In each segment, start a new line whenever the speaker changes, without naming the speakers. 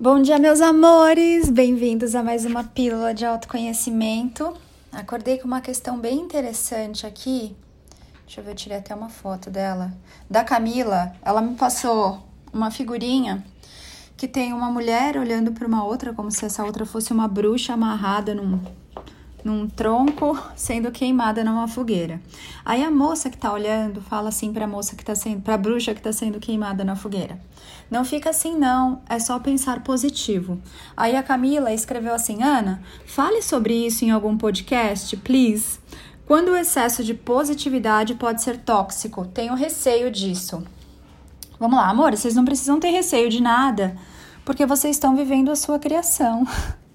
Bom dia, meus amores! Bem-vindos a mais uma pílula de autoconhecimento. Acordei com uma questão bem interessante aqui. Deixa eu ver, eu tirei até uma foto dela. Da Camila, ela me passou uma figurinha que tem uma mulher olhando para uma outra, como se essa outra fosse uma bruxa amarrada num num tronco sendo queimada numa fogueira. Aí a moça que tá olhando fala assim para a moça que tá sendo, para a bruxa que tá sendo queimada na fogueira: "Não fica assim não, é só pensar positivo". Aí a Camila escreveu assim: "Ana, fale sobre isso em algum podcast, please. Quando o excesso de positividade pode ser tóxico, tenho receio disso". Vamos lá, amor, vocês não precisam ter receio de nada, porque vocês estão vivendo a sua criação.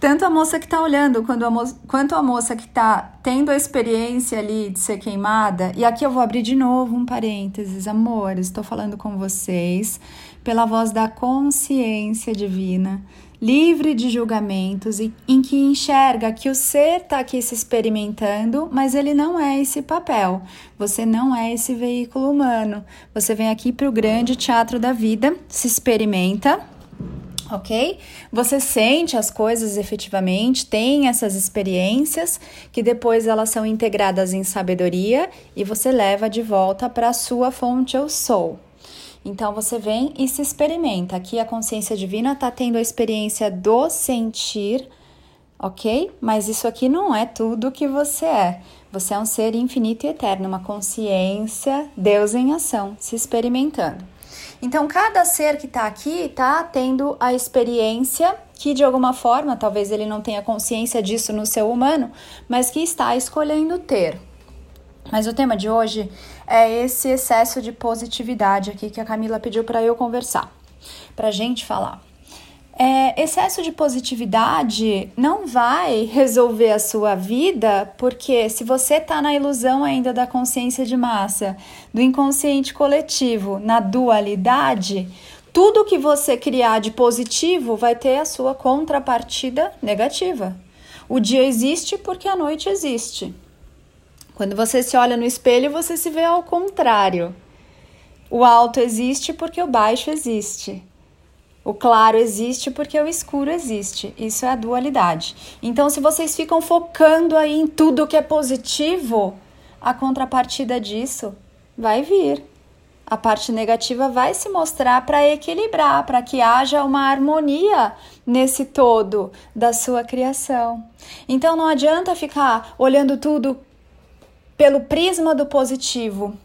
tanto a moça que está olhando quanto a, moça, quanto a moça que está tendo a experiência ali de ser queimada, e aqui eu vou abrir de novo um parênteses, amores, estou falando com vocês pela voz da consciência divina, livre de julgamentos, e, em que enxerga que o ser está aqui se experimentando, mas ele não é esse papel, você não é esse veículo humano, você vem aqui para o grande teatro da vida, se experimenta ok? Você sente as coisas efetivamente, tem essas experiências que depois elas são integradas em sabedoria e você leva de volta para a sua fonte eu sou. Então você vem e se experimenta. Aqui a consciência divina está tendo a experiência do sentir, ok? Mas isso aqui não é tudo que você é. Você é um ser infinito e eterno, uma consciência, Deus em ação, se experimentando. Então, cada ser que está aqui está tendo a experiência que, de alguma forma, talvez ele não tenha consciência disso no seu humano, mas que está escolhendo ter. Mas o tema de hoje é esse excesso de positividade aqui que a Camila pediu para eu conversar, para gente falar. É, excesso de positividade não vai resolver a sua vida, porque se você está na ilusão ainda da consciência de massa, do inconsciente coletivo, na dualidade, tudo que você criar de positivo vai ter a sua contrapartida negativa. O dia existe porque a noite existe. Quando você se olha no espelho, você se vê ao contrário. O alto existe porque o baixo existe. O claro existe porque o escuro existe. Isso é a dualidade. Então, se vocês ficam focando aí em tudo que é positivo, a contrapartida disso vai vir. A parte negativa vai se mostrar para equilibrar, para que haja uma harmonia nesse todo da sua criação. Então não adianta ficar olhando tudo pelo prisma do positivo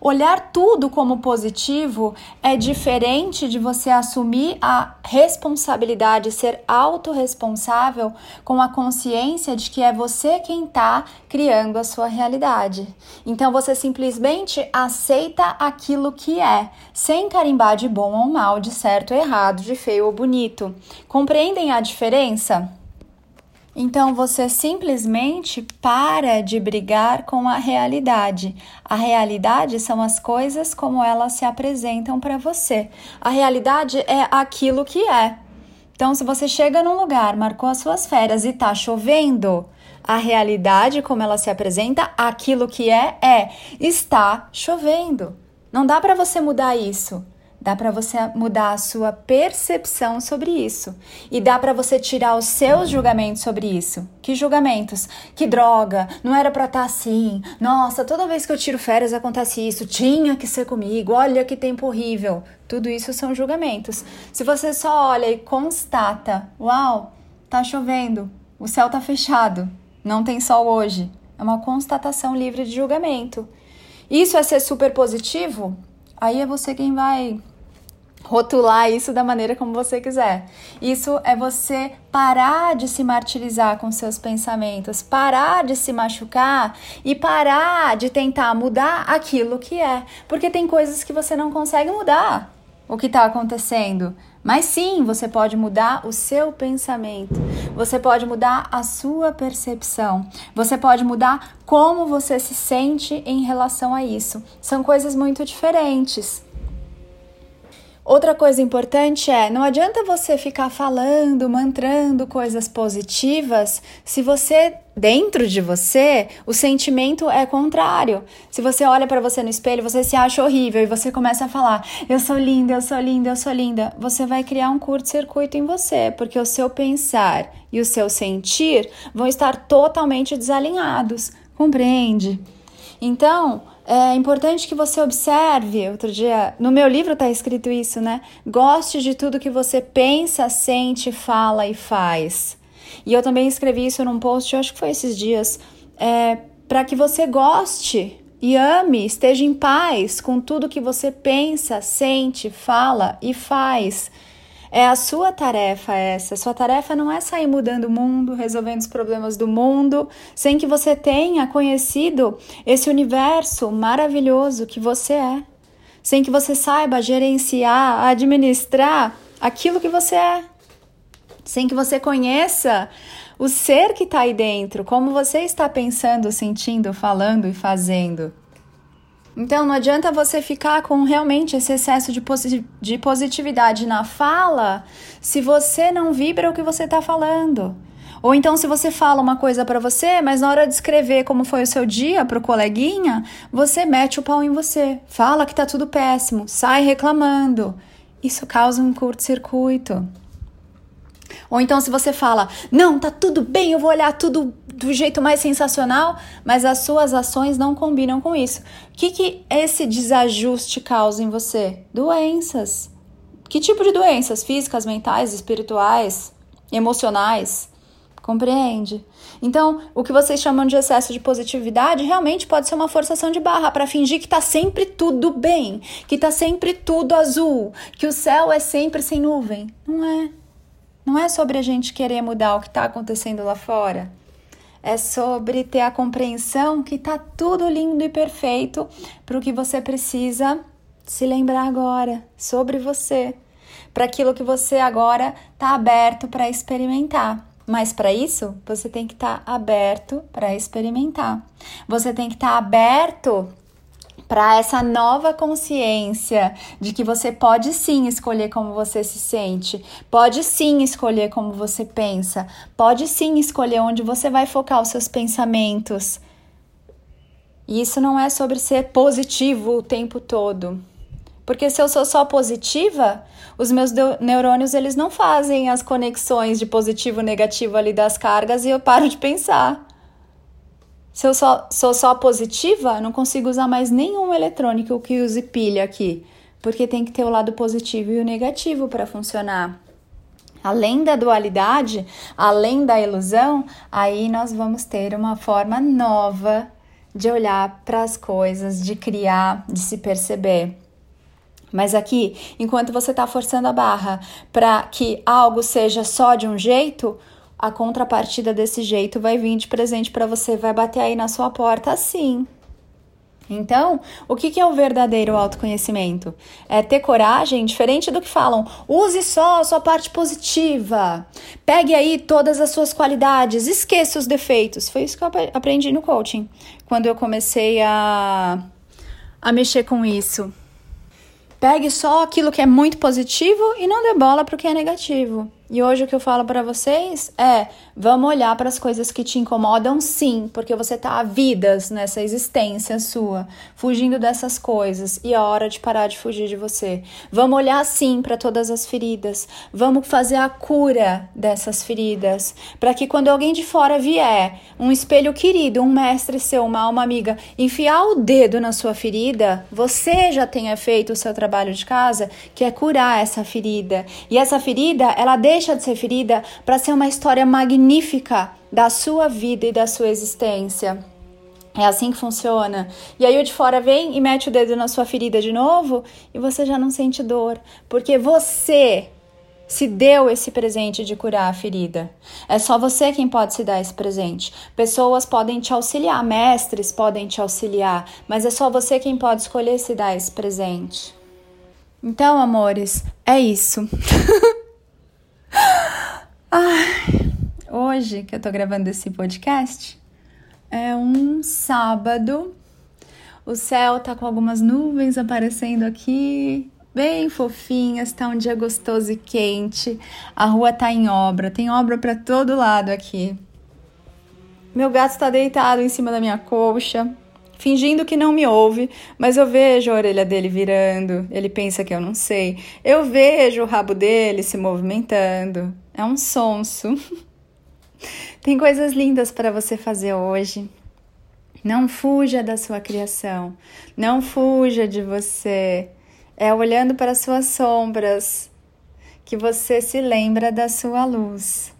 Olhar tudo como positivo é diferente de você assumir a responsabilidade, ser autorresponsável com a consciência de que é você quem está criando a sua realidade. Então você simplesmente aceita aquilo que é, sem carimbar de bom ou mal, de certo ou errado, de feio ou bonito. Compreendem a diferença? Então você simplesmente para de brigar com a realidade. A realidade são as coisas como elas se apresentam para você. A realidade é aquilo que é. Então, se você chega num lugar, marcou as suas férias e tá chovendo, a realidade como ela se apresenta, aquilo que é é está chovendo. Não dá para você mudar isso. Dá para você mudar a sua percepção sobre isso. E dá para você tirar os seus julgamentos sobre isso. Que julgamentos? Que droga, não era para estar tá assim. Nossa, toda vez que eu tiro férias acontece isso. Tinha que ser comigo. Olha que tempo horrível. Tudo isso são julgamentos. Se você só olha e constata, uau, tá chovendo, o céu tá fechado, não tem sol hoje. É uma constatação livre de julgamento. Isso é ser super positivo? Aí é você quem vai rotular isso da maneira como você quiser. Isso é você parar de se martirizar com seus pensamentos, parar de se machucar e parar de tentar mudar aquilo que é, porque tem coisas que você não consegue mudar o que está acontecendo. Mas sim, você pode mudar o seu pensamento, você pode mudar a sua percepção, você pode mudar como você se sente em relação a isso. São coisas muito diferentes. Outra coisa importante é: não adianta você ficar falando, mantrando coisas positivas se você, dentro de você, o sentimento é contrário. Se você olha para você no espelho, você se acha horrível e você começa a falar: eu sou linda, eu sou linda, eu sou linda, você vai criar um curto-circuito em você, porque o seu pensar e o seu sentir vão estar totalmente desalinhados. Compreende? Então, é importante que você observe. Outro dia, no meu livro está escrito isso, né? Goste de tudo que você pensa, sente, fala e faz. E eu também escrevi isso num post, eu acho que foi esses dias, é, para que você goste e ame, esteja em paz com tudo que você pensa, sente, fala e faz. É a sua tarefa essa. Sua tarefa não é sair mudando o mundo, resolvendo os problemas do mundo, sem que você tenha conhecido esse universo maravilhoso que você é. Sem que você saiba gerenciar, administrar aquilo que você é. Sem que você conheça o ser que está aí dentro, como você está pensando, sentindo, falando e fazendo. Então não adianta você ficar com realmente esse excesso de, posi de positividade na fala se você não vibra o que você está falando. Ou então, se você fala uma coisa para você, mas na hora de escrever como foi o seu dia para o coleguinha, você mete o pau em você, fala que tá tudo péssimo, sai reclamando. Isso causa um curto-circuito. Ou então, se você fala, não, tá tudo bem, eu vou olhar tudo do jeito mais sensacional, mas as suas ações não combinam com isso. O que, que esse desajuste causa em você? Doenças. Que tipo de doenças? Físicas, mentais, espirituais, emocionais? Compreende? Então, o que vocês chamam de excesso de positividade realmente pode ser uma forçação de barra para fingir que tá sempre tudo bem, que tá sempre tudo azul, que o céu é sempre sem nuvem. Não é. Não é sobre a gente querer mudar o que está acontecendo lá fora. É sobre ter a compreensão que está tudo lindo e perfeito para o que você precisa se lembrar agora sobre você, para aquilo que você agora está aberto para experimentar. Mas para isso, você tem que estar tá aberto para experimentar. Você tem que estar tá aberto para essa nova consciência de que você pode sim escolher como você se sente, pode sim escolher como você pensa, pode sim escolher onde você vai focar os seus pensamentos. E isso não é sobre ser positivo o tempo todo. Porque se eu sou só positiva, os meus neurônios eles não fazem as conexões de positivo e negativo ali das cargas e eu paro de pensar. Se eu só, sou só positiva, não consigo usar mais nenhum eletrônico que use pilha aqui, porque tem que ter o lado positivo e o negativo para funcionar. Além da dualidade, além da ilusão, aí nós vamos ter uma forma nova de olhar para as coisas, de criar, de se perceber. Mas aqui, enquanto você está forçando a barra para que algo seja só de um jeito, a contrapartida desse jeito vai vir de presente para você, vai bater aí na sua porta assim. Então, o que, é o verdadeiro autoconhecimento? É ter coragem, diferente do que falam, use só a sua parte positiva, pegue aí todas as suas qualidades, esqueça os defeitos. Foi isso que eu aprendi no coaching, quando eu comecei a, a mexer com isso. Pegue só aquilo que é muito positivo e não dê bola para o que é negativo. E hoje o que eu falo para vocês é: vamos olhar para as coisas que te incomodam, sim, porque você tá há vidas nessa existência sua, fugindo dessas coisas e é hora de parar de fugir de você. Vamos olhar sim para todas as feridas, vamos fazer a cura dessas feridas, para que quando alguém de fora vier, um espelho querido, um mestre seu, uma alma amiga, enfiar o dedo na sua ferida, você já tenha feito o seu trabalho de casa, que é curar essa ferida. E essa ferida, ela deixa deixa de ser ferida para ser uma história magnífica da sua vida e da sua existência. É assim que funciona. E aí o de fora vem e mete o dedo na sua ferida de novo e você já não sente dor, porque você se deu esse presente de curar a ferida. É só você quem pode se dar esse presente. Pessoas podem te auxiliar, mestres podem te auxiliar, mas é só você quem pode escolher se dar esse presente. Então, amores, é isso. Ai, hoje que eu tô gravando esse podcast é um sábado. O céu tá com algumas nuvens aparecendo aqui. bem fofinhas, tá um dia gostoso e quente. A rua tá em obra, tem obra para todo lado aqui. Meu gato está deitado em cima da minha colcha, fingindo que não me ouve, mas eu vejo a orelha dele virando. Ele pensa que eu não sei. Eu vejo o rabo dele se movimentando. É um sonso. Tem coisas lindas para você fazer hoje. Não fuja da sua criação. Não fuja de você. É olhando para suas sombras que você se lembra da sua luz.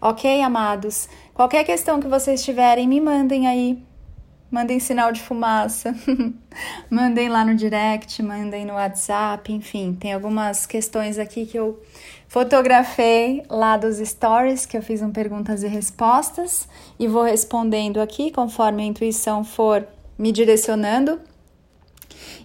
Ok, amados? Qualquer questão que vocês tiverem, me mandem aí. Mandem sinal de fumaça, mandem lá no direct, mandem no WhatsApp, enfim, tem algumas questões aqui que eu fotografei lá dos stories, que eu fiz um perguntas e respostas, e vou respondendo aqui conforme a intuição for me direcionando.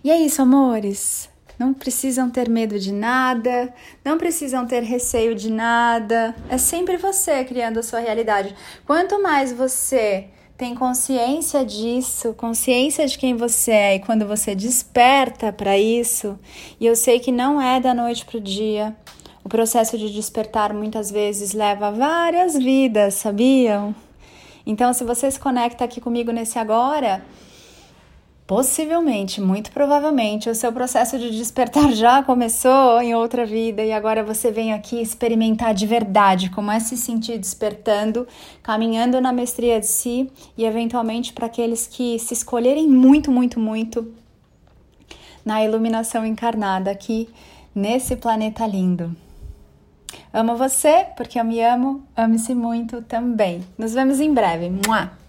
E é isso, amores. Não precisam ter medo de nada, não precisam ter receio de nada. É sempre você criando a sua realidade. Quanto mais você tem consciência disso, consciência de quem você é, e quando você desperta para isso, e eu sei que não é da noite para o dia, o processo de despertar muitas vezes leva várias vidas, sabiam? Então, se você se conecta aqui comigo nesse agora, Possivelmente, muito provavelmente, o seu processo de despertar já começou em outra vida e agora você vem aqui experimentar de verdade como é se sentir despertando, caminhando na mestria de si e, eventualmente, para aqueles que se escolherem muito, muito, muito na iluminação encarnada aqui nesse planeta lindo. Amo você porque eu me amo, ame-se muito também. Nos vemos em breve. Mua!